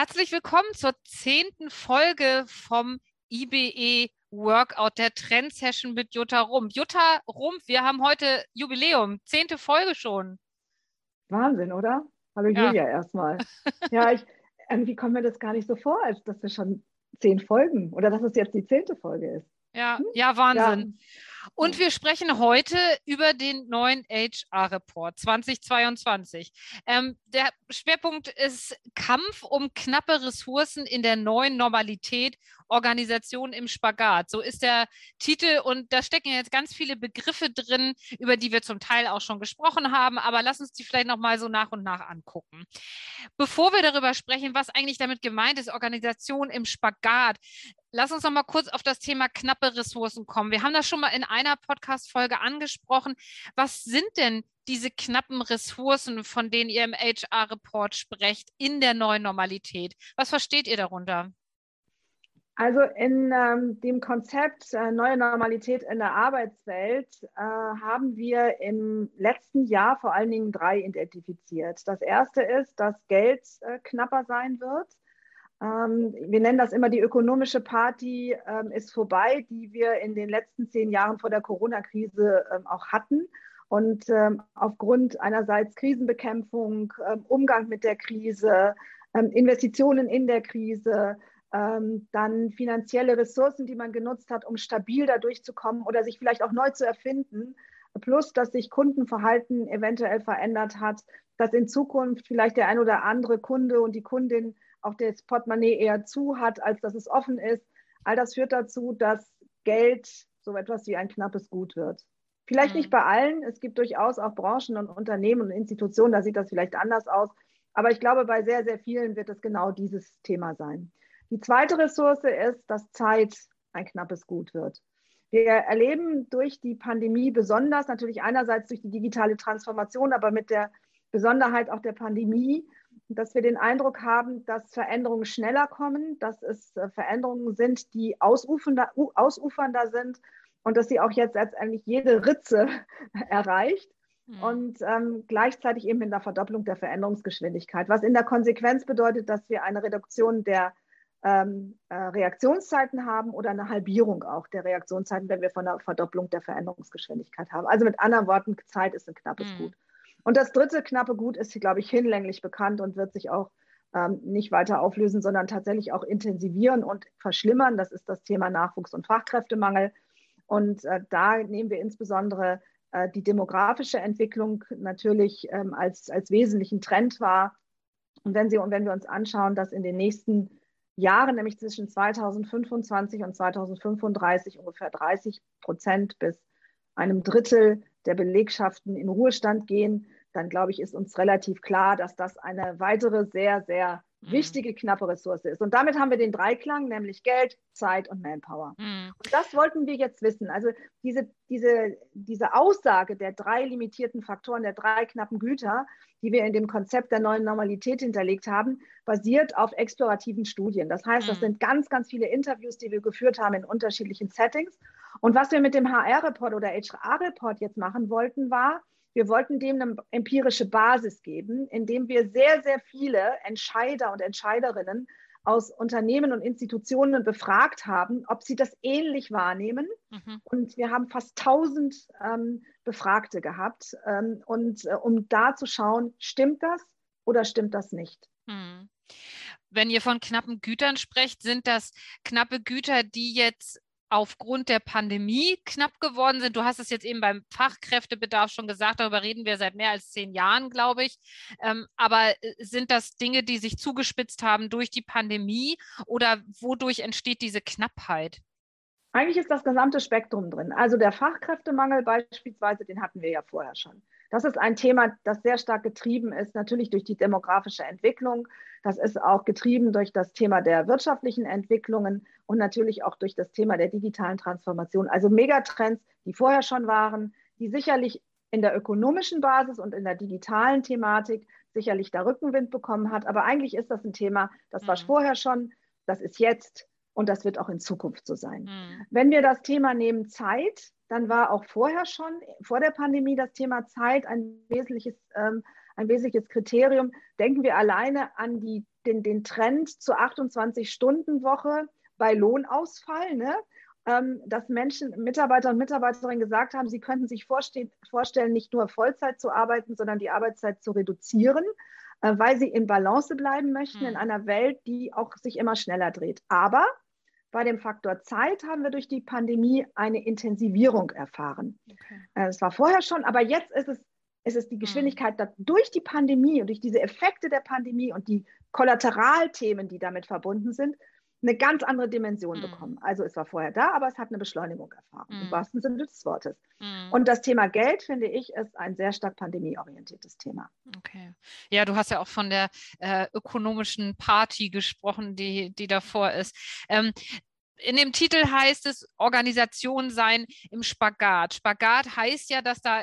Herzlich willkommen zur zehnten Folge vom IBE Workout, der Trendsession mit Jutta Rumpf. Jutta Rumpf, wir haben heute Jubiläum, zehnte Folge schon. Wahnsinn, oder? Hallo ja. Julia erstmal. ja, ich, irgendwie kommt mir das gar nicht so vor, als dass wir schon zehn Folgen oder dass es jetzt die zehnte Folge ist. Ja, hm? ja, Wahnsinn. Ja. Und wir sprechen heute über den neuen HR-Report 2022. Ähm, der Schwerpunkt ist Kampf um knappe Ressourcen in der neuen Normalität, Organisation im Spagat. So ist der Titel und da stecken jetzt ganz viele Begriffe drin, über die wir zum Teil auch schon gesprochen haben, aber lass uns die vielleicht nochmal so nach und nach angucken. Bevor wir darüber sprechen, was eigentlich damit gemeint ist, Organisation im Spagat, Lass uns noch mal kurz auf das Thema knappe Ressourcen kommen. Wir haben das schon mal in einer Podcast-Folge angesprochen. Was sind denn diese knappen Ressourcen, von denen ihr im HR-Report sprecht, in der neuen Normalität? Was versteht ihr darunter? Also in ähm, dem Konzept äh, neue Normalität in der Arbeitswelt äh, haben wir im letzten Jahr vor allen Dingen drei identifiziert. Das erste ist, dass Geld äh, knapper sein wird. Ähm, wir nennen das immer die ökonomische Party ähm, ist vorbei, die wir in den letzten zehn Jahren vor der Corona-Krise ähm, auch hatten. Und aufgrund einerseits Krisenbekämpfung, Umgang mit der Krise, Investitionen in der Krise, dann finanzielle Ressourcen, die man genutzt hat, um stabil da durchzukommen oder sich vielleicht auch neu zu erfinden, plus dass sich Kundenverhalten eventuell verändert hat, dass in Zukunft vielleicht der ein oder andere Kunde und die Kundin auch das Portemonnaie eher zu hat, als dass es offen ist. All das führt dazu, dass Geld so etwas wie ein knappes Gut wird. Vielleicht mhm. nicht bei allen. Es gibt durchaus auch Branchen und Unternehmen und Institutionen, da sieht das vielleicht anders aus. Aber ich glaube, bei sehr, sehr vielen wird es genau dieses Thema sein. Die zweite Ressource ist, dass Zeit ein knappes Gut wird. Wir erleben durch die Pandemie besonders, natürlich einerseits durch die digitale Transformation, aber mit der Besonderheit auch der Pandemie, dass wir den Eindruck haben, dass Veränderungen schneller kommen, dass es äh, Veränderungen sind, die ausufernder, ausufernder sind und dass sie auch jetzt letztendlich jede Ritze erreicht. Mhm. Und ähm, gleichzeitig eben in der Verdopplung der Veränderungsgeschwindigkeit, was in der Konsequenz bedeutet, dass wir eine Reduktion der ähm, äh, Reaktionszeiten haben oder eine Halbierung auch der Reaktionszeiten, wenn wir von einer Verdopplung der Veränderungsgeschwindigkeit haben. Also mit anderen Worten, Zeit ist ein knappes mhm. Gut. Und das dritte knappe Gut ist, glaube ich, hinlänglich bekannt und wird sich auch ähm, nicht weiter auflösen, sondern tatsächlich auch intensivieren und verschlimmern. Das ist das Thema Nachwuchs- und Fachkräftemangel. Und äh, da nehmen wir insbesondere äh, die demografische Entwicklung natürlich ähm, als, als wesentlichen Trend wahr. Und wenn, Sie, und wenn wir uns anschauen, dass in den nächsten Jahren, nämlich zwischen 2025 und 2035, ungefähr 30 Prozent bis einem Drittel der Belegschaften in Ruhestand gehen, dann glaube ich, ist uns relativ klar, dass das eine weitere sehr, sehr mhm. wichtige, knappe Ressource ist. Und damit haben wir den Dreiklang, nämlich Geld, Zeit und Manpower. Mhm. Und das wollten wir jetzt wissen. Also diese, diese, diese Aussage der drei limitierten Faktoren, der drei knappen Güter, die wir in dem Konzept der neuen Normalität hinterlegt haben, basiert auf explorativen Studien. Das heißt, das mhm. sind ganz, ganz viele Interviews, die wir geführt haben in unterschiedlichen Settings. Und was wir mit dem HR-Report oder HR-Report jetzt machen wollten, war, wir wollten dem eine empirische Basis geben, indem wir sehr, sehr viele Entscheider und Entscheiderinnen aus Unternehmen und Institutionen befragt haben, ob sie das ähnlich wahrnehmen. Mhm. Und wir haben fast 1000 ähm, Befragte gehabt. Ähm, und äh, um da zu schauen, stimmt das oder stimmt das nicht? Mhm. Wenn ihr von knappen Gütern sprecht, sind das knappe Güter, die jetzt aufgrund der Pandemie knapp geworden sind. Du hast es jetzt eben beim Fachkräftebedarf schon gesagt, darüber reden wir seit mehr als zehn Jahren, glaube ich. Ähm, aber äh, sind das Dinge, die sich zugespitzt haben durch die Pandemie oder wodurch entsteht diese Knappheit? Eigentlich ist das gesamte Spektrum drin. Also der Fachkräftemangel beispielsweise, den hatten wir ja vorher schon. Das ist ein Thema, das sehr stark getrieben ist, natürlich durch die demografische Entwicklung. Das ist auch getrieben durch das Thema der wirtschaftlichen Entwicklungen und natürlich auch durch das Thema der digitalen Transformation. Also Megatrends, die vorher schon waren, die sicherlich in der ökonomischen Basis und in der digitalen Thematik sicherlich da Rückenwind bekommen hat. Aber eigentlich ist das ein Thema, das war mhm. vorher schon, das ist jetzt und das wird auch in Zukunft so sein. Mhm. Wenn wir das Thema nehmen Zeit, dann war auch vorher schon, vor der Pandemie, das Thema Zeit ein wesentliches, ähm, ein wesentliches Kriterium. Denken wir alleine an die den, den Trend zur 28-Stunden-Woche bei Lohnausfall, ne? ähm, dass Menschen, Mitarbeiter und Mitarbeiterinnen gesagt haben, sie könnten sich vorstellen, nicht nur Vollzeit zu arbeiten, sondern die Arbeitszeit zu reduzieren, äh, weil sie in Balance bleiben möchten mhm. in einer Welt, die auch sich immer schneller dreht. Aber bei dem Faktor Zeit haben wir durch die Pandemie eine Intensivierung erfahren. Okay. Äh, es war vorher schon, aber jetzt ist es, ist es die hm. Geschwindigkeit mhm. durch die Pandemie und durch diese Effekte der Pandemie und die Kollateralthemen, die damit verbunden sind, eine ganz andere Dimension mhm. bekommen. Also es war vorher da, aber es hat eine Beschleunigung erfahren, mhm. im wahrsten Sinne des Wortes. Mhm. Und das Thema Geld, finde ich, ist ein sehr stark pandemieorientiertes Thema. Okay. Ja, du hast ja auch von der äh, ökonomischen Party gesprochen, die, die davor ist. Ähm, in dem Titel heißt es Organisation sein im Spagat. Spagat heißt ja, dass da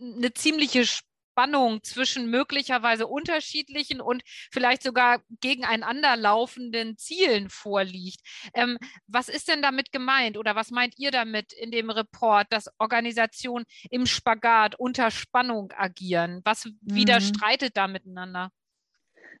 eine ziemliche Spannung zwischen möglicherweise unterschiedlichen und vielleicht sogar gegeneinander laufenden Zielen vorliegt. Ähm, was ist denn damit gemeint oder was meint ihr damit in dem Report, dass Organisationen im Spagat unter Spannung agieren? Was mhm. widerstreitet da miteinander?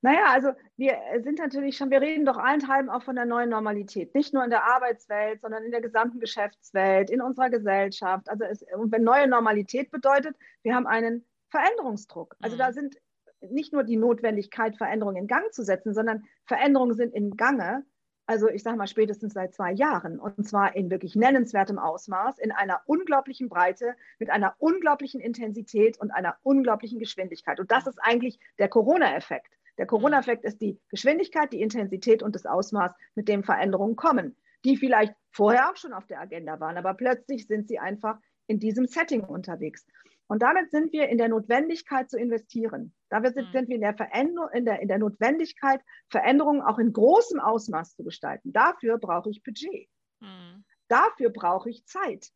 Naja, also wir sind natürlich schon, wir reden doch allenthalben auch von der neuen Normalität. Nicht nur in der Arbeitswelt, sondern in der gesamten Geschäftswelt, in unserer Gesellschaft. Also es, und wenn neue Normalität bedeutet, wir haben einen Veränderungsdruck. Also mhm. da sind nicht nur die Notwendigkeit, Veränderungen in Gang zu setzen, sondern Veränderungen sind in Gange. Also ich sage mal spätestens seit zwei Jahren und zwar in wirklich nennenswertem Ausmaß, in einer unglaublichen Breite, mit einer unglaublichen Intensität und einer unglaublichen Geschwindigkeit. Und das ist eigentlich der Corona-Effekt. Der Corona-Effekt ist die Geschwindigkeit, die Intensität und das Ausmaß, mit dem Veränderungen kommen, die vielleicht vorher auch schon auf der Agenda waren, aber plötzlich sind sie einfach in diesem Setting unterwegs. Und damit sind wir in der Notwendigkeit zu investieren. Damit sind, mhm. sind wir in der, Veränderung, in, der, in der Notwendigkeit, Veränderungen auch in großem Ausmaß zu gestalten. Dafür brauche ich Budget. Mhm. Dafür brauche ich Zeit.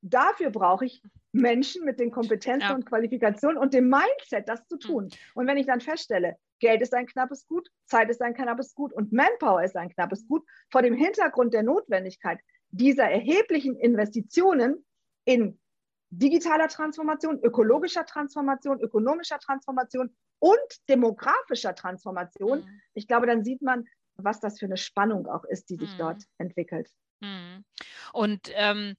Dafür brauche ich Menschen mit den Kompetenzen ja. und Qualifikationen und dem Mindset, das zu tun. Mhm. Und wenn ich dann feststelle, Geld ist ein knappes Gut, Zeit ist ein knappes Gut und Manpower ist ein knappes Gut, vor dem Hintergrund der Notwendigkeit dieser erheblichen Investitionen in digitaler Transformation, ökologischer Transformation, ökonomischer Transformation und demografischer Transformation, mhm. ich glaube, dann sieht man, was das für eine Spannung auch ist, die sich mhm. dort entwickelt. Mhm. Und ähm,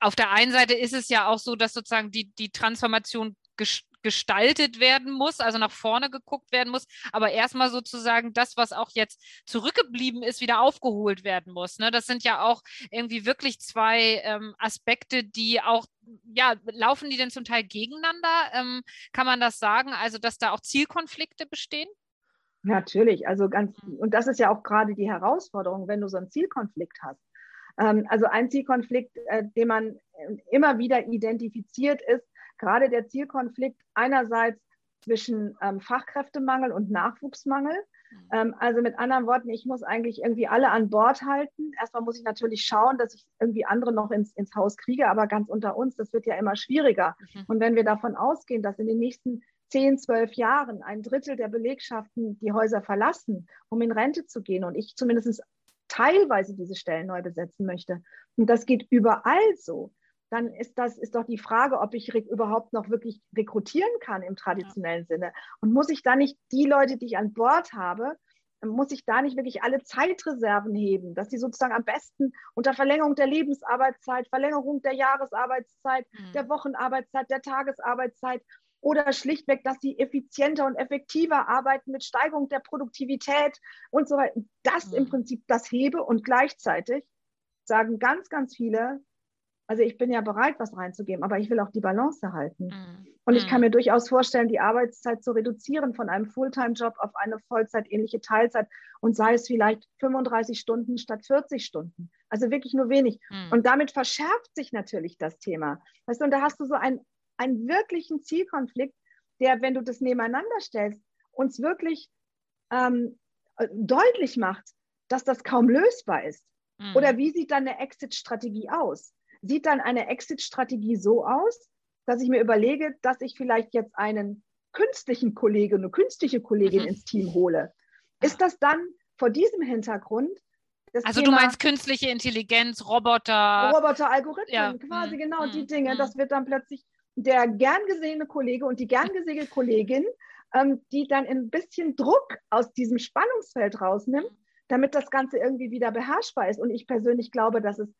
auf der einen Seite ist es ja auch so, dass sozusagen die, die Transformation gestaltet werden muss, also nach vorne geguckt werden muss, aber erstmal sozusagen das, was auch jetzt zurückgeblieben ist, wieder aufgeholt werden muss. Ne? Das sind ja auch irgendwie wirklich zwei ähm, Aspekte, die auch, ja, laufen die denn zum Teil gegeneinander? Ähm, kann man das sagen? Also, dass da auch Zielkonflikte bestehen? Natürlich, also ganz, mhm. und das ist ja auch gerade die Herausforderung, wenn du so einen Zielkonflikt hast. Ähm, also ein Zielkonflikt, äh, den man äh, immer wieder identifiziert, ist, gerade der Zielkonflikt einerseits zwischen ähm, Fachkräftemangel und Nachwuchsmangel. Mhm. Ähm, also mit anderen Worten, ich muss eigentlich irgendwie alle an Bord halten. Erstmal muss ich natürlich schauen, dass ich irgendwie andere noch ins, ins Haus kriege, aber ganz unter uns, das wird ja immer schwieriger. Mhm. Und wenn wir davon ausgehen, dass in den nächsten 10, 12 Jahren ein Drittel der Belegschaften die Häuser verlassen, um in Rente zu gehen und ich zumindest teilweise diese Stellen neu besetzen möchte, und das geht überall so, dann ist das ist doch die Frage, ob ich überhaupt noch wirklich rekrutieren kann im traditionellen. Sinne. Und muss ich da nicht die Leute, die ich an Bord habe, muss ich da nicht wirklich alle Zeitreserven heben, dass sie sozusagen am besten unter Verlängerung der Lebensarbeitszeit, Verlängerung der Jahresarbeitszeit, mhm. der Wochenarbeitszeit, der Tagesarbeitszeit oder schlichtweg, dass sie effizienter und effektiver arbeiten mit Steigerung der Produktivität und so weiter. Das mhm. im Prinzip das hebe und gleichzeitig sagen ganz, ganz viele, also ich bin ja bereit, was reinzugeben, aber ich will auch die Balance halten. Mhm. Und ich kann mhm. mir durchaus vorstellen, die Arbeitszeit zu reduzieren von einem Fulltime-Job auf eine Vollzeitähnliche Teilzeit und sei es vielleicht 35 Stunden statt 40 Stunden. Also wirklich nur wenig. Mhm. Und damit verschärft sich natürlich das Thema. Weißt du, und da hast du so einen, einen wirklichen Zielkonflikt, der, wenn du das nebeneinander stellst, uns wirklich ähm, deutlich macht, dass das kaum lösbar ist. Mhm. Oder wie sieht dann eine Exit-Strategie aus? Sieht dann eine Exit-Strategie so aus, dass ich mir überlege, dass ich vielleicht jetzt einen künstlichen Kollegen, eine künstliche Kollegin mhm. ins Team hole. Ist das dann vor diesem Hintergrund? also Thema, du meinst künstliche Intelligenz, Roboter. Roboter, Algorithmen, ja. quasi mhm. genau mhm. die Dinge. Das wird dann plötzlich der gern gesehene Kollege und die gern gesehene Kollegin ähm, die dann ein bisschen Druck aus diesem Spannungsfeld rausnimmt, damit das Ganze irgendwie wieder beherrschbar ist. Und ich persönlich glaube, dass es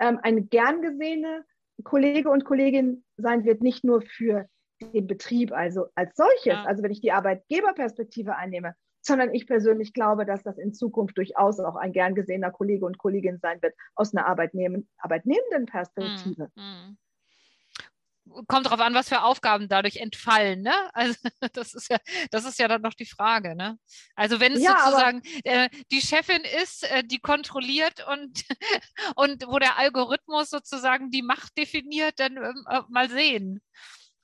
ähm, eine gern gesehene Kollege und Kollegin sein wird, nicht nur für den Betrieb also als solches, ja. also wenn ich die Arbeitgeberperspektive einnehme, sondern ich persönlich glaube, dass das in Zukunft durchaus auch ein gern gesehener Kollege und Kollegin sein wird aus einer Arbeitnehmen, arbeitnehmenden Perspektive. Mm, mm. Kommt darauf an, was für Aufgaben dadurch entfallen. Ne? Also das ist ja, das ist ja dann noch die Frage. Ne? Also wenn es ja, sozusagen äh, die Chefin ist, äh, die kontrolliert und, und wo der Algorithmus sozusagen die Macht definiert, dann ähm, äh, mal sehen.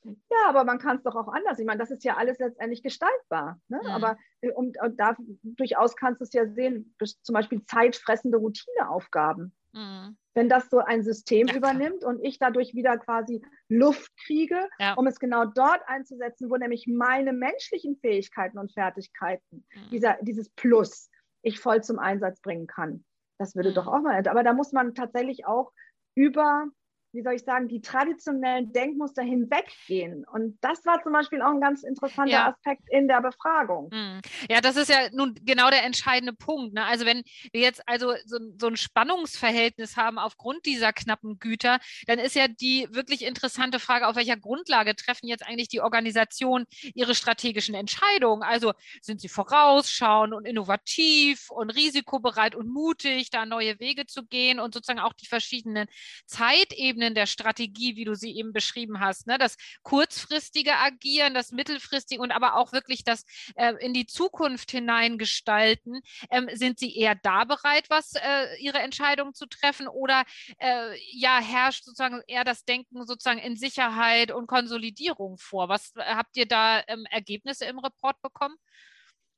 Ja, aber man kann es doch auch anders. Ich meine, das ist ja alles letztendlich gestaltbar. Ne? Mhm. Aber äh, und, und da durchaus kannst du es ja sehen, zum Beispiel zeitfressende Routineaufgaben. Mhm. Wenn das so ein System ja, übernimmt und ich dadurch wieder quasi Luft kriege, ja. um es genau dort einzusetzen, wo nämlich meine menschlichen Fähigkeiten und Fertigkeiten, mhm. dieser, dieses Plus, ich voll zum Einsatz bringen kann. Das würde mhm. doch auch mal. Aber da muss man tatsächlich auch über wie soll ich sagen, die traditionellen Denkmuster hinweggehen. Und das war zum Beispiel auch ein ganz interessanter ja. Aspekt in der Befragung. Hm. Ja, das ist ja nun genau der entscheidende Punkt. Ne? Also wenn wir jetzt also so, so, ein Spannungsverhältnis haben aufgrund dieser knappen Güter, dann ist ja die wirklich interessante Frage, auf welcher Grundlage treffen jetzt eigentlich die Organisationen ihre strategischen Entscheidungen? Also sind sie vorausschauend und innovativ und risikobereit und mutig, da neue Wege zu gehen und sozusagen auch die verschiedenen Zeitebenen Ebenen der Strategie, wie du sie eben beschrieben hast. Ne? Das kurzfristige Agieren, das mittelfristige und aber auch wirklich das äh, in die Zukunft hineingestalten. Ähm, sind sie eher da bereit, was äh, ihre Entscheidungen zu treffen oder äh, ja, herrscht sozusagen eher das Denken sozusagen in Sicherheit und Konsolidierung vor? Was habt ihr da ähm, Ergebnisse im Report bekommen?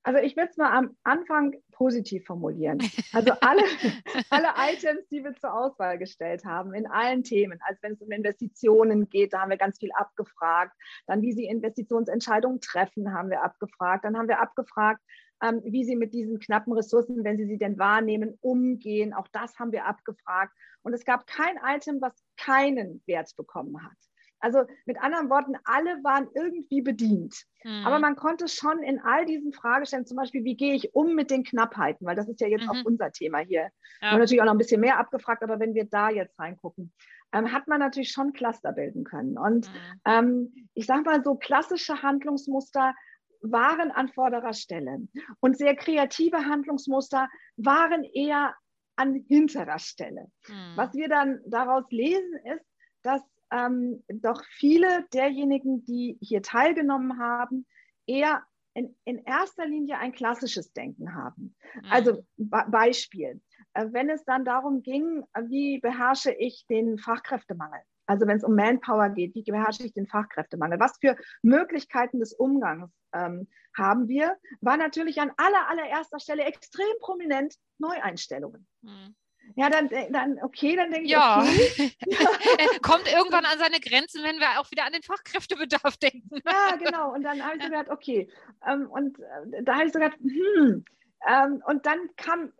Also ich würde es mal am Anfang positiv formulieren. Also alle, alle Items, die wir zur Auswahl gestellt haben, in allen Themen, also wenn es um Investitionen geht, da haben wir ganz viel abgefragt. Dann, wie Sie Investitionsentscheidungen treffen, haben wir abgefragt. Dann haben wir abgefragt, ähm, wie Sie mit diesen knappen Ressourcen, wenn Sie sie denn wahrnehmen, umgehen. Auch das haben wir abgefragt. Und es gab kein Item, was keinen Wert bekommen hat. Also mit anderen Worten, alle waren irgendwie bedient. Mhm. Aber man konnte schon in all diesen Fragestellungen, zum Beispiel, wie gehe ich um mit den Knappheiten, weil das ist ja jetzt mhm. auch unser Thema hier. Ja. Wir haben natürlich auch noch ein bisschen mehr abgefragt, aber wenn wir da jetzt reingucken, ähm, hat man natürlich schon Cluster bilden können. Und mhm. ähm, ich sage mal so, klassische Handlungsmuster waren an vorderer Stelle. Und sehr kreative Handlungsmuster waren eher an hinterer Stelle. Mhm. Was wir dann daraus lesen, ist, dass ähm, doch viele derjenigen, die hier teilgenommen haben, eher in, in erster Linie ein klassisches Denken haben. Mhm. Also Beispiel, äh, wenn es dann darum ging, wie beherrsche ich den Fachkräftemangel? Also wenn es um Manpower geht, wie beherrsche ich den Fachkräftemangel? Was für Möglichkeiten des Umgangs ähm, haben wir? War natürlich an aller, allererster Stelle extrem prominent Neueinstellungen. Mhm. Ja, dann, äh, dann okay, dann denke ich, ja. Okay. Kommt irgendwann an seine Grenzen, wenn wir auch wieder an den Fachkräftebedarf denken. ja, genau. Und dann habe ich so gedacht, okay. Ähm, und äh, da habe ich so gedacht, hm. Ähm, und dann kam,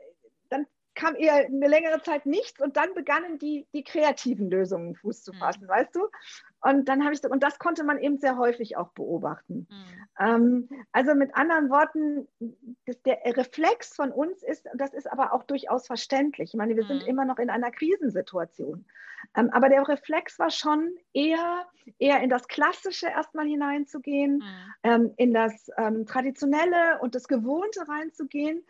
kam eher eine längere Zeit nichts und dann begannen die, die kreativen Lösungen Fuß zu hm. fassen, mhm. weißt du? Und dann habe ich und das konnte man eben sehr häufig auch beobachten. Mhm. Ähm, also mit anderen Worten, das, der Reflex von uns ist, das ist aber auch durchaus verständlich. Ich meine, wir mhm. sind immer noch in einer Krisensituation. Ähm, aber der Reflex war schon eher, eher in das Klassische erstmal hineinzugehen, mhm. ähm, in das ähm, Traditionelle und das Gewohnte reinzugehen.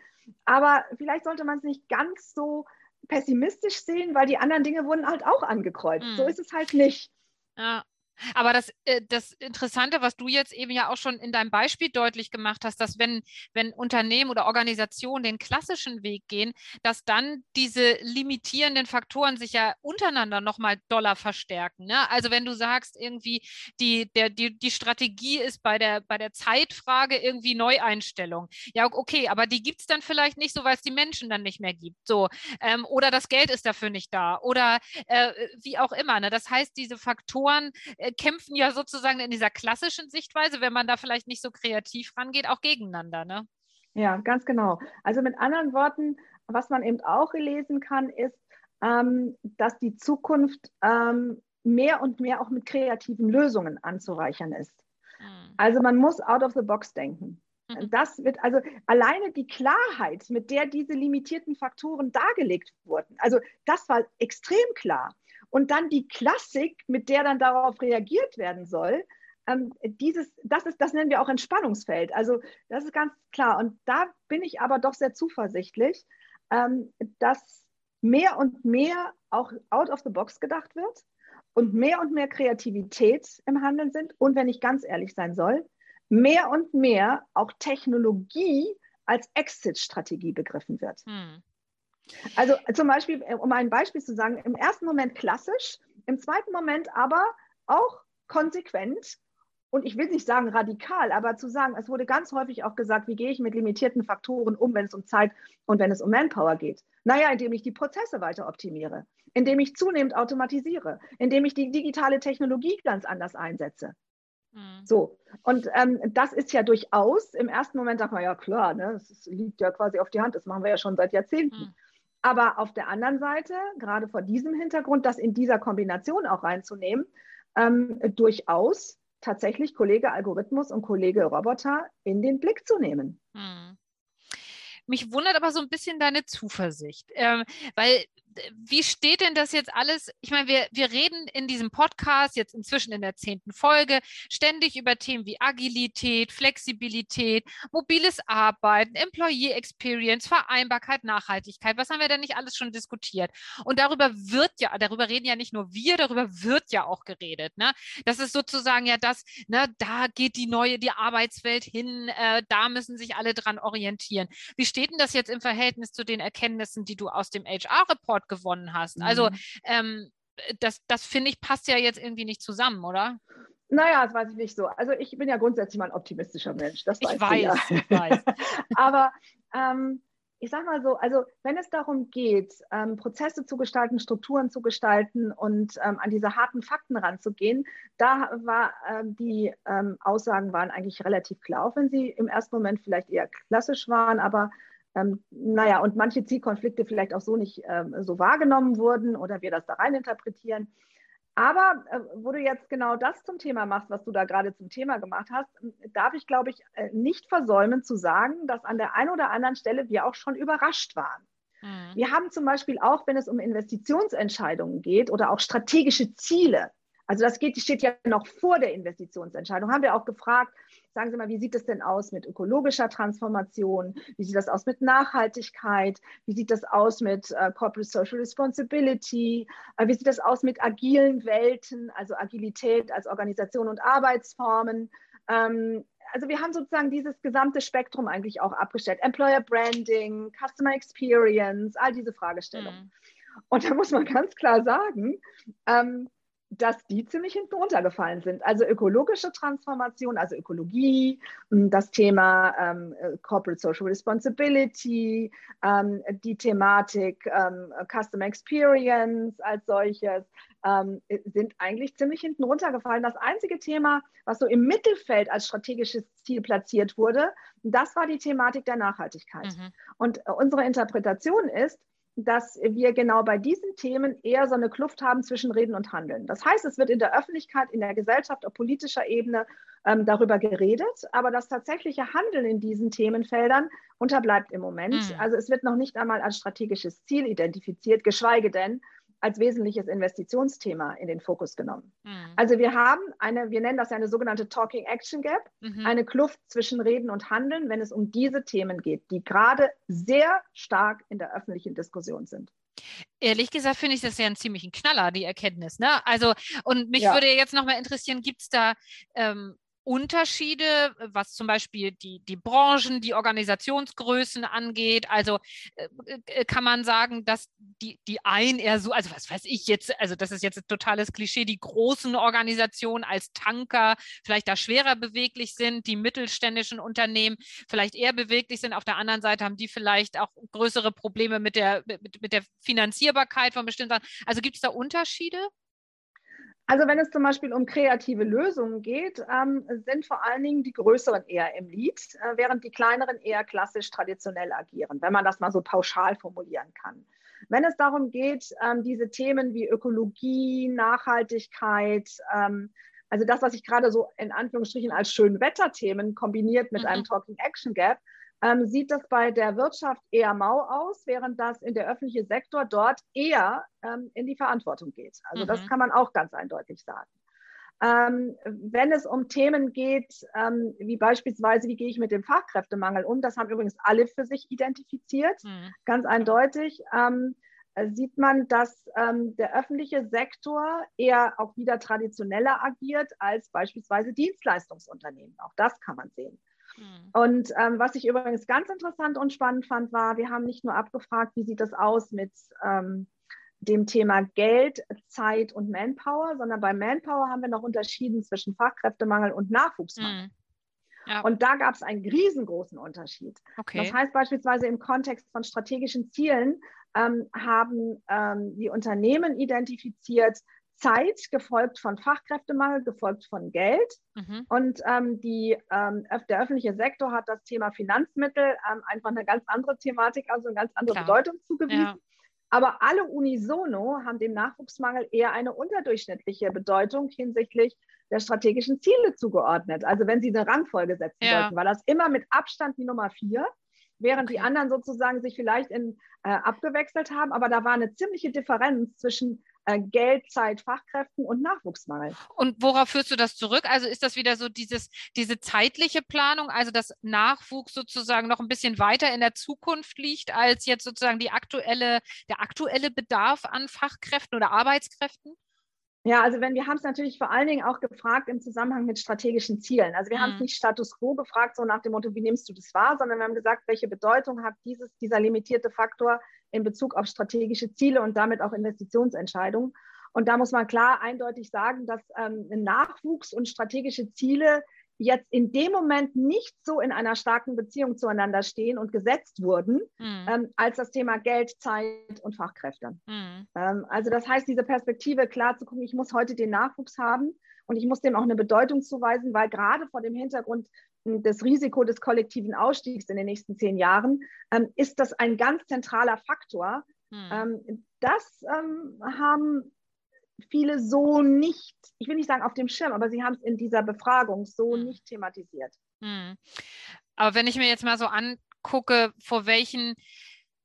Aber vielleicht sollte man es nicht ganz so pessimistisch sehen, weil die anderen Dinge wurden halt auch angekreuzt. So mhm. ist es halt nicht. Ja. Aber das, äh, das Interessante, was du jetzt eben ja auch schon in deinem Beispiel deutlich gemacht hast, dass wenn, wenn Unternehmen oder Organisationen den klassischen Weg gehen, dass dann diese limitierenden Faktoren sich ja untereinander nochmal doller verstärken. Ne? Also wenn du sagst, irgendwie die, der, die, die Strategie ist bei der, bei der Zeitfrage irgendwie Neueinstellung. Ja, okay, aber die gibt es dann vielleicht nicht so, weil es die Menschen dann nicht mehr gibt. So. Ähm, oder das Geld ist dafür nicht da. Oder äh, wie auch immer. Ne? Das heißt, diese Faktoren kämpfen ja sozusagen in dieser klassischen Sichtweise, wenn man da vielleicht nicht so kreativ rangeht, auch gegeneinander. Ne? Ja, ganz genau. Also mit anderen Worten, was man eben auch lesen kann, ist, ähm, dass die Zukunft ähm, mehr und mehr auch mit kreativen Lösungen anzureichern ist. Mhm. Also man muss out of the box denken. Mhm. Das wird also alleine die Klarheit, mit der diese limitierten Faktoren dargelegt wurden. Also das war extrem klar. Und dann die Klassik, mit der dann darauf reagiert werden soll. Ähm, dieses, das, ist, das nennen wir auch Entspannungsfeld. Also das ist ganz klar. Und da bin ich aber doch sehr zuversichtlich, ähm, dass mehr und mehr auch out of the box gedacht wird und mehr und mehr Kreativität im Handeln sind. Und wenn ich ganz ehrlich sein soll, mehr und mehr auch Technologie als Exit-Strategie begriffen wird. Hm. Also zum Beispiel, äh, um ein Beispiel zu sagen, im ersten Moment klassisch, im zweiten Moment aber auch konsequent und ich will nicht sagen radikal, aber zu sagen, es wurde ganz häufig auch gesagt, wie gehe ich mit limitierten Faktoren um, wenn es um Zeit und wenn es um Manpower geht. Naja, indem ich die Prozesse weiter optimiere, indem ich zunehmend automatisiere, indem ich die digitale Technologie ganz anders einsetze. Mhm. So, und ähm, das ist ja durchaus, im ersten Moment sagt man, ja klar, ne, das liegt ja quasi auf die Hand, das machen wir ja schon seit Jahrzehnten. Mhm. Aber auf der anderen Seite, gerade vor diesem Hintergrund, das in dieser Kombination auch reinzunehmen, ähm, durchaus tatsächlich Kollege Algorithmus und Kollege Roboter in den Blick zu nehmen. Mhm. Mich wundert aber so ein bisschen deine Zuversicht, ähm, weil wie steht denn das jetzt alles? Ich meine, wir, wir reden in diesem Podcast jetzt inzwischen in der zehnten Folge ständig über Themen wie Agilität, Flexibilität, mobiles Arbeiten, Employee Experience, Vereinbarkeit, Nachhaltigkeit. Was haben wir denn nicht alles schon diskutiert? Und darüber wird ja, darüber reden ja nicht nur wir, darüber wird ja auch geredet. Ne? Das ist sozusagen ja das, ne, da geht die neue, die Arbeitswelt hin, äh, da müssen sich alle dran orientieren. Wie steht denn das jetzt im Verhältnis zu den Erkenntnissen, die du aus dem HR-Report gewonnen hast. Also, mhm. Ähm, das, das finde ich passt ja jetzt irgendwie nicht zusammen, oder? Naja, das weiß ich nicht so. Also ich bin ja grundsätzlich mal ein optimistischer Mensch. Das ich weiß, ja. ich weiß. Aber ähm, ich sage mal so, also wenn es darum geht, ähm, Prozesse zu gestalten, Strukturen zu gestalten und ähm, an diese harten Fakten ranzugehen, da war ähm, die ähm, Aussagen waren eigentlich relativ klar, auch wenn sie im ersten Moment vielleicht eher klassisch waren, aber ähm, naja, und manche Zielkonflikte vielleicht auch so nicht ähm, so wahrgenommen wurden oder wir das da rein interpretieren. Aber äh, wo du jetzt genau das zum Thema machst, was du da gerade zum Thema gemacht hast, darf ich, glaube ich, äh, nicht versäumen zu sagen, dass an der einen oder anderen Stelle wir auch schon überrascht waren. Mhm. Wir haben zum Beispiel auch, wenn es um Investitionsentscheidungen geht oder auch strategische Ziele, also das geht, steht ja noch vor der Investitionsentscheidung, haben wir auch gefragt, Sagen Sie mal, wie sieht es denn aus mit ökologischer Transformation? Wie sieht das aus mit Nachhaltigkeit? Wie sieht das aus mit äh, Corporate Social Responsibility? Äh, wie sieht das aus mit agilen Welten, also Agilität als Organisation und Arbeitsformen? Ähm, also wir haben sozusagen dieses gesamte Spektrum eigentlich auch abgestellt. Employer Branding, Customer Experience, all diese Fragestellungen. Mhm. Und da muss man ganz klar sagen, ähm, dass die ziemlich hinten runtergefallen sind. Also ökologische Transformation, also Ökologie, das Thema ähm, äh, Corporate Social Responsibility, ähm, die Thematik ähm, Customer Experience als solches, ähm, sind eigentlich ziemlich hinten runtergefallen. Das einzige Thema, was so im Mittelfeld als strategisches Ziel platziert wurde, das war die Thematik der Nachhaltigkeit. Mhm. Und äh, unsere Interpretation ist, dass wir genau bei diesen Themen eher so eine Kluft haben zwischen Reden und Handeln. Das heißt, es wird in der Öffentlichkeit, in der Gesellschaft auf politischer Ebene ähm, darüber geredet, aber das tatsächliche Handeln in diesen Themenfeldern unterbleibt im Moment. Mhm. Also es wird noch nicht einmal als strategisches Ziel identifiziert, geschweige denn als wesentliches Investitionsthema in den Fokus genommen. Mhm. Also wir haben eine, wir nennen das ja eine sogenannte Talking Action Gap, mhm. eine Kluft zwischen Reden und Handeln, wenn es um diese Themen geht, die gerade sehr stark in der öffentlichen Diskussion sind. Ehrlich gesagt finde ich das ja einen ziemlichen Knaller, die Erkenntnis. Ne? Also, und mich ja. würde jetzt nochmal interessieren, gibt es da ähm, Unterschiede, was zum Beispiel die, die Branchen, die Organisationsgrößen angeht. Also äh, äh, kann man sagen, dass die, die ein eher so, also was weiß ich jetzt, also das ist jetzt ein totales Klischee, die großen Organisationen als Tanker vielleicht da schwerer beweglich sind, die mittelständischen Unternehmen vielleicht eher beweglich sind. Auf der anderen Seite haben die vielleicht auch größere Probleme mit der, mit, mit der Finanzierbarkeit von bestimmten Sachen. Also gibt es da Unterschiede? Also wenn es zum Beispiel um kreative Lösungen geht, ähm, sind vor allen Dingen die größeren eher im Lied, äh, während die kleineren eher klassisch traditionell agieren, wenn man das mal so pauschal formulieren kann. Wenn es darum geht, ähm, diese Themen wie Ökologie, Nachhaltigkeit, ähm, also das, was ich gerade so in Anführungsstrichen als Schönwetterthemen kombiniert mit mhm. einem Talking Action Gap, ähm, sieht das bei der Wirtschaft eher mau aus, während das in der öffentliche Sektor dort eher ähm, in die Verantwortung geht. Also mhm. das kann man auch ganz eindeutig sagen. Ähm, wenn es um Themen geht, ähm, wie beispielsweise, wie gehe ich mit dem Fachkräftemangel um, das haben übrigens alle für sich identifiziert, mhm. ganz eindeutig, ähm, sieht man, dass ähm, der öffentliche Sektor eher auch wieder traditioneller agiert als beispielsweise Dienstleistungsunternehmen. Auch das kann man sehen. Mhm. Und ähm, was ich übrigens ganz interessant und spannend fand, war, wir haben nicht nur abgefragt, wie sieht das aus mit ähm, dem Thema Geld, Zeit und Manpower, sondern bei Manpower haben wir noch unterschieden zwischen Fachkräftemangel und Nachwuchsmangel. Mhm. Ja. Und da gab es einen riesengroßen Unterschied. Okay. Das heißt beispielsweise im Kontext von strategischen Zielen ähm, haben ähm, die Unternehmen identifiziert, Zeit gefolgt von Fachkräftemangel, gefolgt von Geld. Mhm. Und ähm, die, ähm, der öffentliche Sektor hat das Thema Finanzmittel ähm, einfach eine ganz andere Thematik, also eine ganz andere Klar. Bedeutung zugewiesen. Ja. Aber alle unisono haben dem Nachwuchsmangel eher eine unterdurchschnittliche Bedeutung hinsichtlich der strategischen Ziele zugeordnet. Also wenn sie eine Rangfolge setzen ja. wollten, war das immer mit Abstand die Nummer vier, während die anderen sozusagen sich vielleicht in, äh, abgewechselt haben. Aber da war eine ziemliche Differenz zwischen Geld, Zeit, Fachkräften und Nachwuchsmangel. Und worauf führst du das zurück? Also ist das wieder so dieses, diese zeitliche Planung, also dass Nachwuchs sozusagen noch ein bisschen weiter in der Zukunft liegt, als jetzt sozusagen die aktuelle, der aktuelle Bedarf an Fachkräften oder Arbeitskräften? Ja, also wenn wir haben es natürlich vor allen Dingen auch gefragt im Zusammenhang mit strategischen Zielen. Also wir mhm. haben es nicht Status quo gefragt, so nach dem Motto, wie nimmst du das wahr, sondern wir haben gesagt, welche Bedeutung hat dieses, dieser limitierte Faktor in Bezug auf strategische Ziele und damit auch Investitionsentscheidungen. Und da muss man klar eindeutig sagen, dass ähm, Nachwuchs und strategische Ziele jetzt in dem Moment nicht so in einer starken Beziehung zueinander stehen und gesetzt wurden, mhm. ähm, als das Thema Geld, Zeit und Fachkräfte. Mhm. Ähm, also das heißt, diese Perspektive klar zu gucken, ich muss heute den Nachwuchs haben und ich muss dem auch eine Bedeutung zuweisen, weil gerade vor dem Hintergrund hm, des Risiko des kollektiven Ausstiegs in den nächsten zehn Jahren ähm, ist das ein ganz zentraler Faktor. Mhm. das ähm, haben viele so nicht, ich will nicht sagen auf dem Schirm, aber sie haben es in dieser Befragung so hm. nicht thematisiert. Hm. Aber wenn ich mir jetzt mal so angucke, vor welchen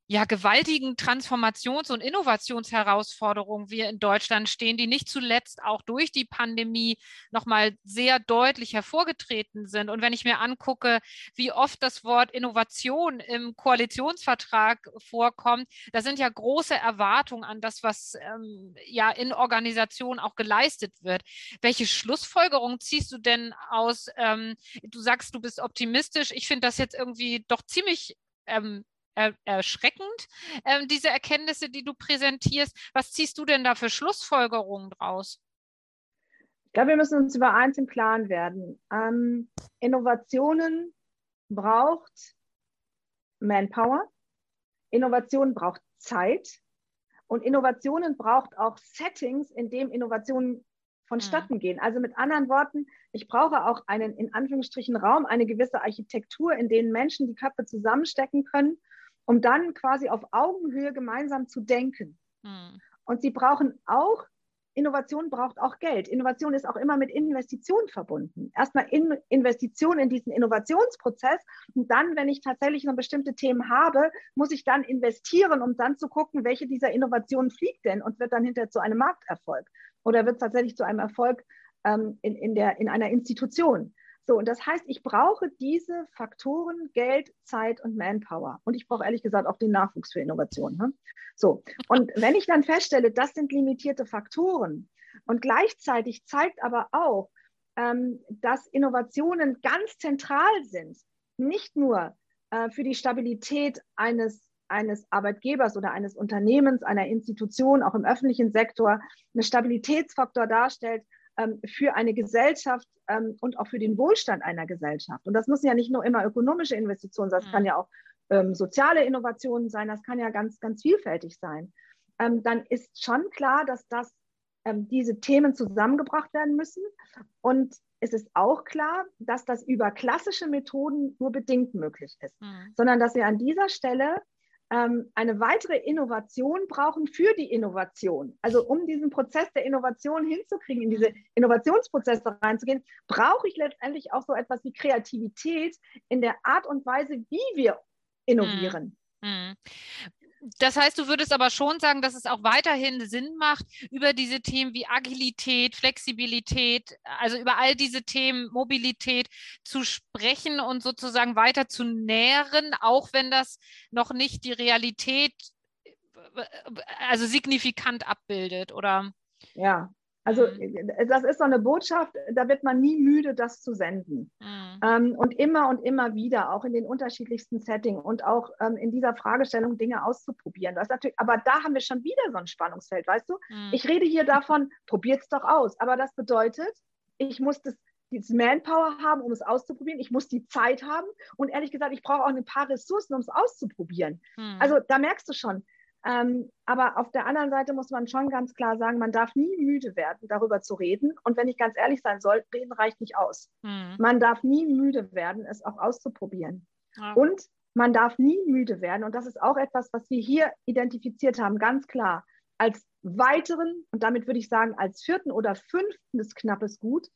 ja, gewaltigen Transformations- und Innovationsherausforderungen wir in Deutschland stehen, die nicht zuletzt auch durch die Pandemie nochmal sehr deutlich hervorgetreten sind. Und wenn ich mir angucke, wie oft das Wort Innovation im Koalitionsvertrag vorkommt, da sind ja große Erwartungen an das, was ähm, ja in Organisationen auch geleistet wird. Welche Schlussfolgerungen ziehst du denn aus? Ähm, du sagst, du bist optimistisch. Ich finde das jetzt irgendwie doch ziemlich ähm, er, erschreckend, äh, diese Erkenntnisse, die du präsentierst. Was ziehst du denn da für Schlussfolgerungen draus? Ich glaube, wir müssen uns über eins im Klaren werden. Ähm, Innovationen braucht Manpower, Innovation braucht Zeit und Innovationen braucht auch Settings, in dem Innovationen vonstatten mhm. gehen. Also mit anderen Worten, ich brauche auch einen in Anführungsstrichen Raum, eine gewisse Architektur, in denen Menschen die Köpfe zusammenstecken können um dann quasi auf Augenhöhe gemeinsam zu denken. Mhm. Und sie brauchen auch, Innovation braucht auch Geld. Innovation ist auch immer mit Investition verbunden. Erstmal in Investition in diesen Innovationsprozess und dann, wenn ich tatsächlich noch bestimmte Themen habe, muss ich dann investieren, um dann zu gucken, welche dieser Innovationen fliegt denn und wird dann hinterher zu einem Markterfolg oder wird tatsächlich zu einem Erfolg ähm, in, in, der, in einer Institution. So, und das heißt, ich brauche diese Faktoren Geld, Zeit und Manpower. Und ich brauche ehrlich gesagt auch den Nachwuchs für Innovation. Ne? So, und wenn ich dann feststelle, das sind limitierte Faktoren und gleichzeitig zeigt aber auch, ähm, dass Innovationen ganz zentral sind, nicht nur äh, für die Stabilität eines eines Arbeitgebers oder eines Unternehmens, einer Institution, auch im öffentlichen Sektor, einen Stabilitätsfaktor darstellt, für eine Gesellschaft ähm, und auch für den Wohlstand einer Gesellschaft. Und das müssen ja nicht nur immer ökonomische Investitionen sein, das mhm. kann ja auch ähm, soziale Innovationen sein, das kann ja ganz, ganz vielfältig sein. Ähm, dann ist schon klar, dass das, ähm, diese Themen zusammengebracht werden müssen. Und es ist auch klar, dass das über klassische Methoden nur bedingt möglich ist, mhm. sondern dass wir an dieser Stelle ähm, eine weitere Innovation brauchen für die Innovation. Also um diesen Prozess der Innovation hinzukriegen, in diese Innovationsprozesse reinzugehen, brauche ich letztendlich auch so etwas wie Kreativität in der Art und Weise, wie wir innovieren. Hm. Das heißt, du würdest aber schon sagen, dass es auch weiterhin Sinn macht, über diese Themen wie Agilität, Flexibilität, also über all diese Themen, Mobilität zu sprechen und sozusagen weiter zu nähren, auch wenn das noch nicht die Realität äh, also signifikant abbildet, oder? Ja, also mhm. Äh, das ist so eine Botschaft, da wird man nie müde, das zu senden. Mhm. Ähm, und immer und immer wieder, auch in den unterschiedlichsten Settings und auch ähm, in dieser Fragestellung Dinge auszuprobieren. Das natürlich, aber da haben wir schon wieder so ein Spannungsfeld, weißt du? Mhm. Ich rede hier davon, probiert es doch aus. Aber das bedeutet, ich muss das, dieses Manpower haben, um es auszuprobieren. Ich muss die Zeit haben. Und ehrlich gesagt, ich brauche auch ein paar Ressourcen, um es auszuprobieren. Mhm. Also da merkst du schon, ähm, aber auf der anderen Seite muss man schon ganz klar sagen, man darf nie müde werden, darüber zu reden. Und wenn ich ganz ehrlich sein soll, reden reicht nicht aus. Mhm. Man darf nie müde werden, es auch auszuprobieren. Ja. Und man darf nie müde werden. Und das ist auch etwas, was wir hier identifiziert haben, ganz klar. Als weiteren, und damit würde ich sagen, als vierten oder fünften knappes Gut,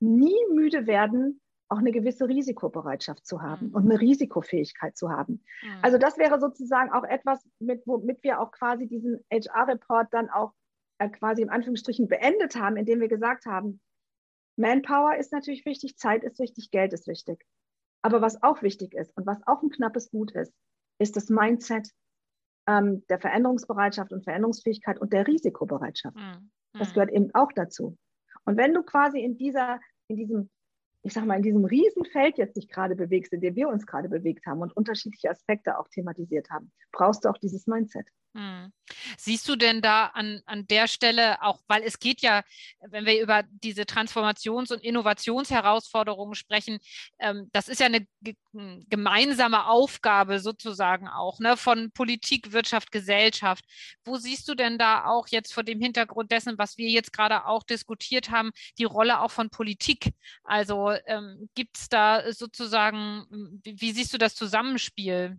nie müde werden, auch eine gewisse Risikobereitschaft zu haben mhm. und eine Risikofähigkeit zu haben. Mhm. Also das wäre sozusagen auch etwas, mit, womit wir auch quasi diesen HR-Report dann auch äh, quasi im Anführungsstrichen beendet haben, indem wir gesagt haben, Manpower ist natürlich wichtig, Zeit ist wichtig, Geld ist wichtig. Aber was auch wichtig ist und was auch ein knappes Gut ist, ist das Mindset ähm, der Veränderungsbereitschaft und Veränderungsfähigkeit und der Risikobereitschaft. Mhm. Das gehört eben auch dazu. Und wenn du quasi in dieser, in diesem ich sag mal, in diesem Riesenfeld jetzt dich gerade bewegst, in dem wir uns gerade bewegt haben und unterschiedliche Aspekte auch thematisiert haben, brauchst du auch dieses Mindset. Hm. Siehst du denn da an, an der Stelle auch, weil es geht ja, wenn wir über diese Transformations- und Innovationsherausforderungen sprechen, ähm, das ist ja eine hm, gemeinsame Aufgabe sozusagen auch ne, von Politik, Wirtschaft, Gesellschaft. Wo siehst du denn da auch jetzt vor dem Hintergrund dessen, was wir jetzt gerade auch diskutiert haben, die Rolle auch von Politik? Also ähm, gibt es da sozusagen, hm, wie, wie siehst du das Zusammenspiel?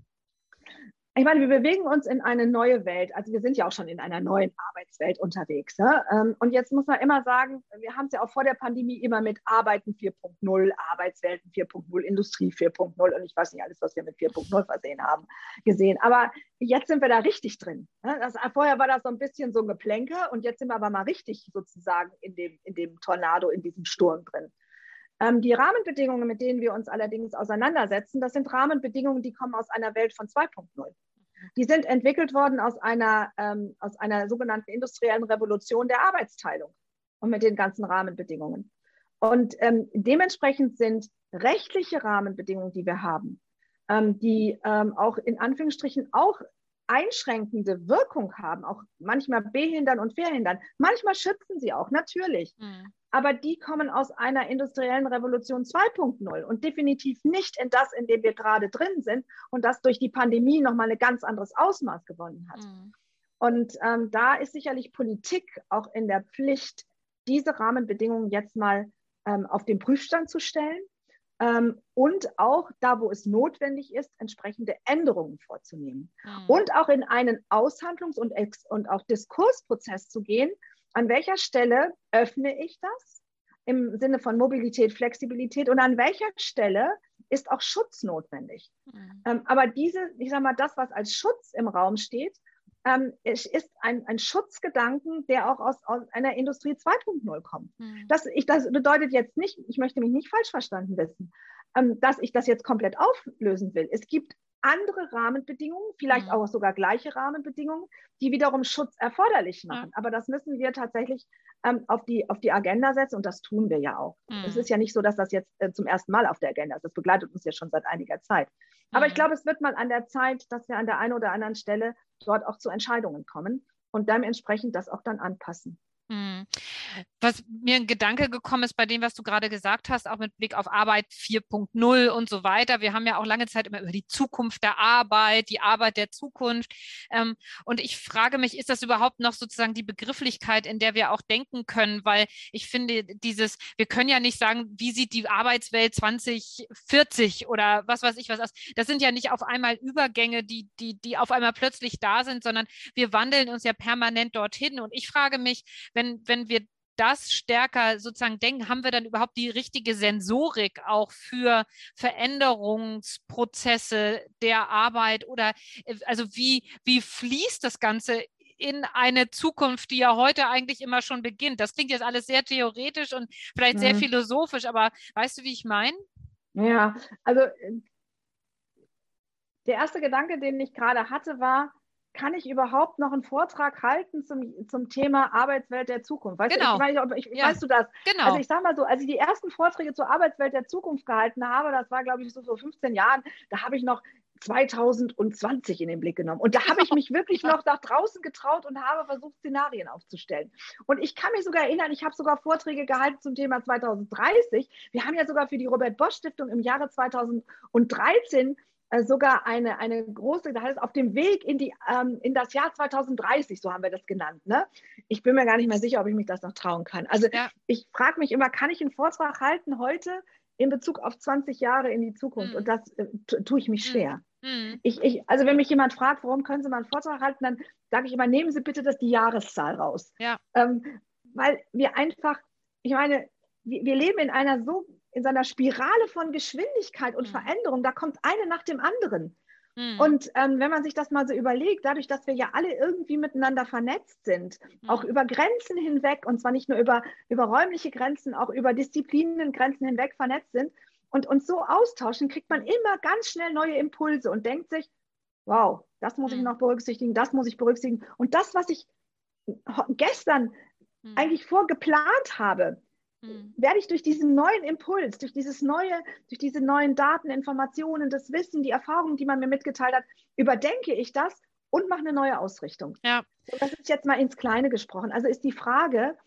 Ich meine, wir bewegen uns in eine neue Welt. Also wir sind ja auch schon in einer neuen Arbeitswelt unterwegs. Ne? Ähm, und jetzt muss man immer sagen, wir haben es ja auch vor der Pandemie immer mit Arbeiten 4.0, Arbeitswelten 4.0, Industrie 4.0 und ich weiß nicht alles, was wir mit 4.0 versehen haben, gesehen. Aber jetzt sind wir da richtig drin. Ne? Das, vorher war das so ein bisschen so ein Geplänke und jetzt sind wir aber mal richtig sozusagen in dem, in dem Tornado, in diesem Sturm drin. Ähm, die Rahmenbedingungen, mit denen wir uns allerdings auseinandersetzen, das sind Rahmenbedingungen, die kommen aus einer Welt von 2.0. Die sind entwickelt worden aus einer, ähm, aus einer sogenannten industriellen Revolution der Arbeitsteilung und mit den ganzen Rahmenbedingungen. Und ähm, dementsprechend sind rechtliche Rahmenbedingungen, die wir haben, ähm, die ähm, auch in Anführungsstrichen auch einschränkende Wirkung haben, auch manchmal behindern und verhindern. Manchmal schützen sie auch, natürlich. Mhm aber die kommen aus einer industriellen Revolution 2.0 und definitiv nicht in das, in dem wir gerade drin sind und das durch die Pandemie nochmal ein ganz anderes Ausmaß gewonnen hat. Mhm. Und ähm, da ist sicherlich Politik auch in der Pflicht, diese Rahmenbedingungen jetzt mal ähm, auf den Prüfstand zu stellen ähm, und auch da, wo es notwendig ist, entsprechende Änderungen vorzunehmen. Mhm. Und auch in einen Aushandlungs- und, und auch Diskursprozess zu gehen, an welcher Stelle öffne ich das im Sinne von Mobilität, Flexibilität und an welcher Stelle ist auch Schutz notwendig. Mhm. Ähm, aber diese, ich sage mal, das, was als Schutz im Raum steht, ähm, ist ein, ein Schutzgedanken, der auch aus, aus einer Industrie 2.0 kommt. Mhm. Das, ich, das bedeutet jetzt nicht, ich möchte mich nicht falsch verstanden wissen, ähm, dass ich das jetzt komplett auflösen will. Es gibt andere Rahmenbedingungen, vielleicht mhm. auch sogar gleiche Rahmenbedingungen, die wiederum Schutz erforderlich machen. Ja. Aber das müssen wir tatsächlich ähm, auf, die, auf die Agenda setzen und das tun wir ja auch. Mhm. Es ist ja nicht so, dass das jetzt äh, zum ersten Mal auf der Agenda ist. Das begleitet uns ja schon seit einiger Zeit. Aber mhm. ich glaube, es wird mal an der Zeit, dass wir an der einen oder anderen Stelle dort auch zu Entscheidungen kommen und dementsprechend das auch dann anpassen. Hm. Was mir ein Gedanke gekommen ist bei dem, was du gerade gesagt hast, auch mit Blick auf Arbeit 4.0 und so weiter. Wir haben ja auch lange Zeit immer über die Zukunft der Arbeit, die Arbeit der Zukunft. Ähm, und ich frage mich, ist das überhaupt noch sozusagen die Begrifflichkeit, in der wir auch denken können? Weil ich finde, dieses, wir können ja nicht sagen, wie sieht die Arbeitswelt 2040 oder was weiß ich was aus. Das sind ja nicht auf einmal Übergänge, die, die, die auf einmal plötzlich da sind, sondern wir wandeln uns ja permanent dorthin. Und ich frage mich, wenn, wenn wir das stärker sozusagen denken, haben wir dann überhaupt die richtige Sensorik auch für Veränderungsprozesse der Arbeit oder äh, also wie, wie fließt das Ganze in eine Zukunft, die ja heute eigentlich immer schon beginnt? Das klingt jetzt alles sehr theoretisch und vielleicht mhm. sehr philosophisch, aber weißt du, wie ich meine? Ja, also äh, der erste Gedanke, den ich gerade hatte, war, kann ich überhaupt noch einen Vortrag halten zum, zum Thema Arbeitswelt der Zukunft? Weißt genau. du, ich, genau. ich, ich, ja. weißt du das? Genau. Also ich sage mal so, als ich die ersten Vorträge zur Arbeitswelt der Zukunft gehalten habe, das war glaube ich so vor 15 Jahren, da habe ich noch 2020 in den Blick genommen. Und da habe ich mich wirklich noch nach draußen getraut und habe versucht, Szenarien aufzustellen. Und ich kann mich sogar erinnern, ich habe sogar Vorträge gehalten zum Thema 2030. Wir haben ja sogar für die Robert Bosch Stiftung im Jahre 2013 äh, sogar eine, eine große, da heißt es auf dem Weg in, die, ähm, in das Jahr 2030, so haben wir das genannt. Ne? Ich bin mir gar nicht mehr sicher, ob ich mich das noch trauen kann. Also ja. ich frage mich immer, kann ich einen Vortrag halten heute in Bezug auf 20 Jahre in die Zukunft? Mhm. Und das äh, tue ich mich hm. schwer. Mhm. Ich, ich, also wenn mich jemand fragt, warum können Sie mal einen Vortrag halten, dann sage ich immer, nehmen Sie bitte das die Jahreszahl raus. Ja. Ähm, weil wir einfach, ich meine, wir, wir leben in einer so in seiner Spirale von Geschwindigkeit und mhm. Veränderung, da kommt eine nach dem anderen. Mhm. Und ähm, wenn man sich das mal so überlegt, dadurch, dass wir ja alle irgendwie miteinander vernetzt sind, mhm. auch über Grenzen hinweg, und zwar nicht nur über, über räumliche Grenzen, auch über Disziplinengrenzen hinweg vernetzt sind und uns so austauschen, kriegt man immer ganz schnell neue Impulse und denkt sich, wow, das muss ich mhm. noch berücksichtigen, das muss ich berücksichtigen. Und das, was ich gestern mhm. eigentlich vorgeplant habe. Werde ich durch diesen neuen Impuls, durch dieses neue, durch diese neuen Daten, Informationen, das Wissen, die Erfahrungen, die man mir mitgeteilt hat, überdenke ich das und mache eine neue Ausrichtung. Ja. das ist jetzt mal ins Kleine gesprochen. Also ist die Frage,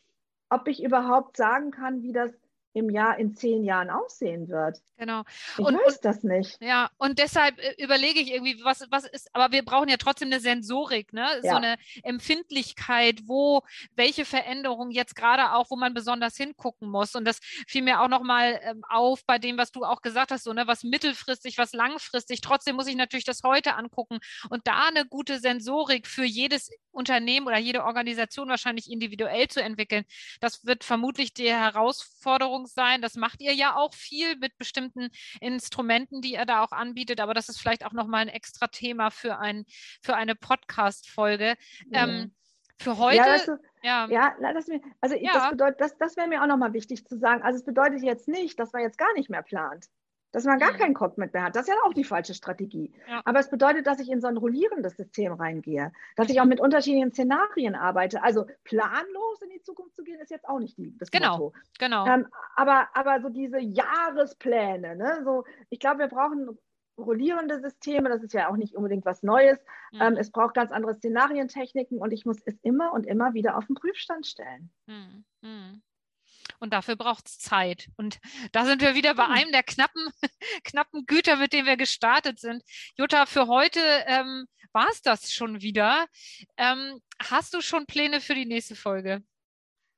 ob ich überhaupt sagen kann, wie das im Jahr in zehn Jahren aussehen wird. Genau. Ich und, weiß das nicht. Ja, und deshalb äh, überlege ich irgendwie, was, was ist, aber wir brauchen ja trotzdem eine Sensorik, ne? Ja. So eine Empfindlichkeit, wo welche Veränderungen jetzt gerade auch, wo man besonders hingucken muss. Und das fiel mir auch nochmal ähm, auf bei dem, was du auch gesagt hast, so, ne, was mittelfristig, was langfristig. Trotzdem muss ich natürlich das heute angucken und da eine gute Sensorik für jedes Unternehmen oder jede Organisation wahrscheinlich individuell zu entwickeln. Das wird vermutlich die Herausforderung sein. Das macht ihr ja auch viel mit bestimmten Instrumenten, die ihr da auch anbietet. Aber das ist vielleicht auch nochmal ein extra Thema für, ein, für eine Podcast-Folge. Ja. Ähm, für heute. Ja, weißt du, ja. ja mir, also ja. das bedeutet, das, das wäre mir auch nochmal wichtig zu sagen. Also es bedeutet jetzt nicht, dass man jetzt gar nicht mehr plant dass man gar mhm. kein Cockpit mehr hat. Das ist ja auch die falsche Strategie. Ja. Aber es bedeutet, dass ich in so ein rollierendes System reingehe, dass ich auch mit unterschiedlichen Szenarien arbeite. Also planlos in die Zukunft zu gehen, ist jetzt auch nicht die, das genau, Motto. Genau. Ähm, aber, aber so diese Jahrespläne, ne? so, ich glaube, wir brauchen rollierende Systeme, das ist ja auch nicht unbedingt was Neues. Mhm. Ähm, es braucht ganz andere Szenarientechniken und ich muss es immer und immer wieder auf den Prüfstand stellen. Mhm. mhm und dafür braucht es Zeit. Und da sind wir wieder bei hm. einem der knappen, knappen Güter, mit denen wir gestartet sind. Jutta, für heute ähm, war es das schon wieder. Ähm, hast du schon Pläne für die nächste Folge?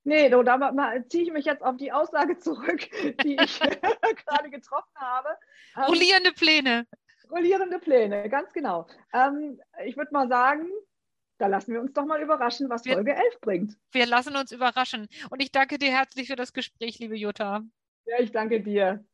Nee, da, da ziehe ich mich jetzt auf die Aussage zurück, die ich gerade getroffen habe. Ähm, rollierende Pläne. Rollierende Pläne, ganz genau. Ähm, ich würde mal sagen, da lassen wir uns doch mal überraschen, was wir, Folge 11 bringt. Wir lassen uns überraschen. Und ich danke dir herzlich für das Gespräch, liebe Jutta. Ja, ich danke dir.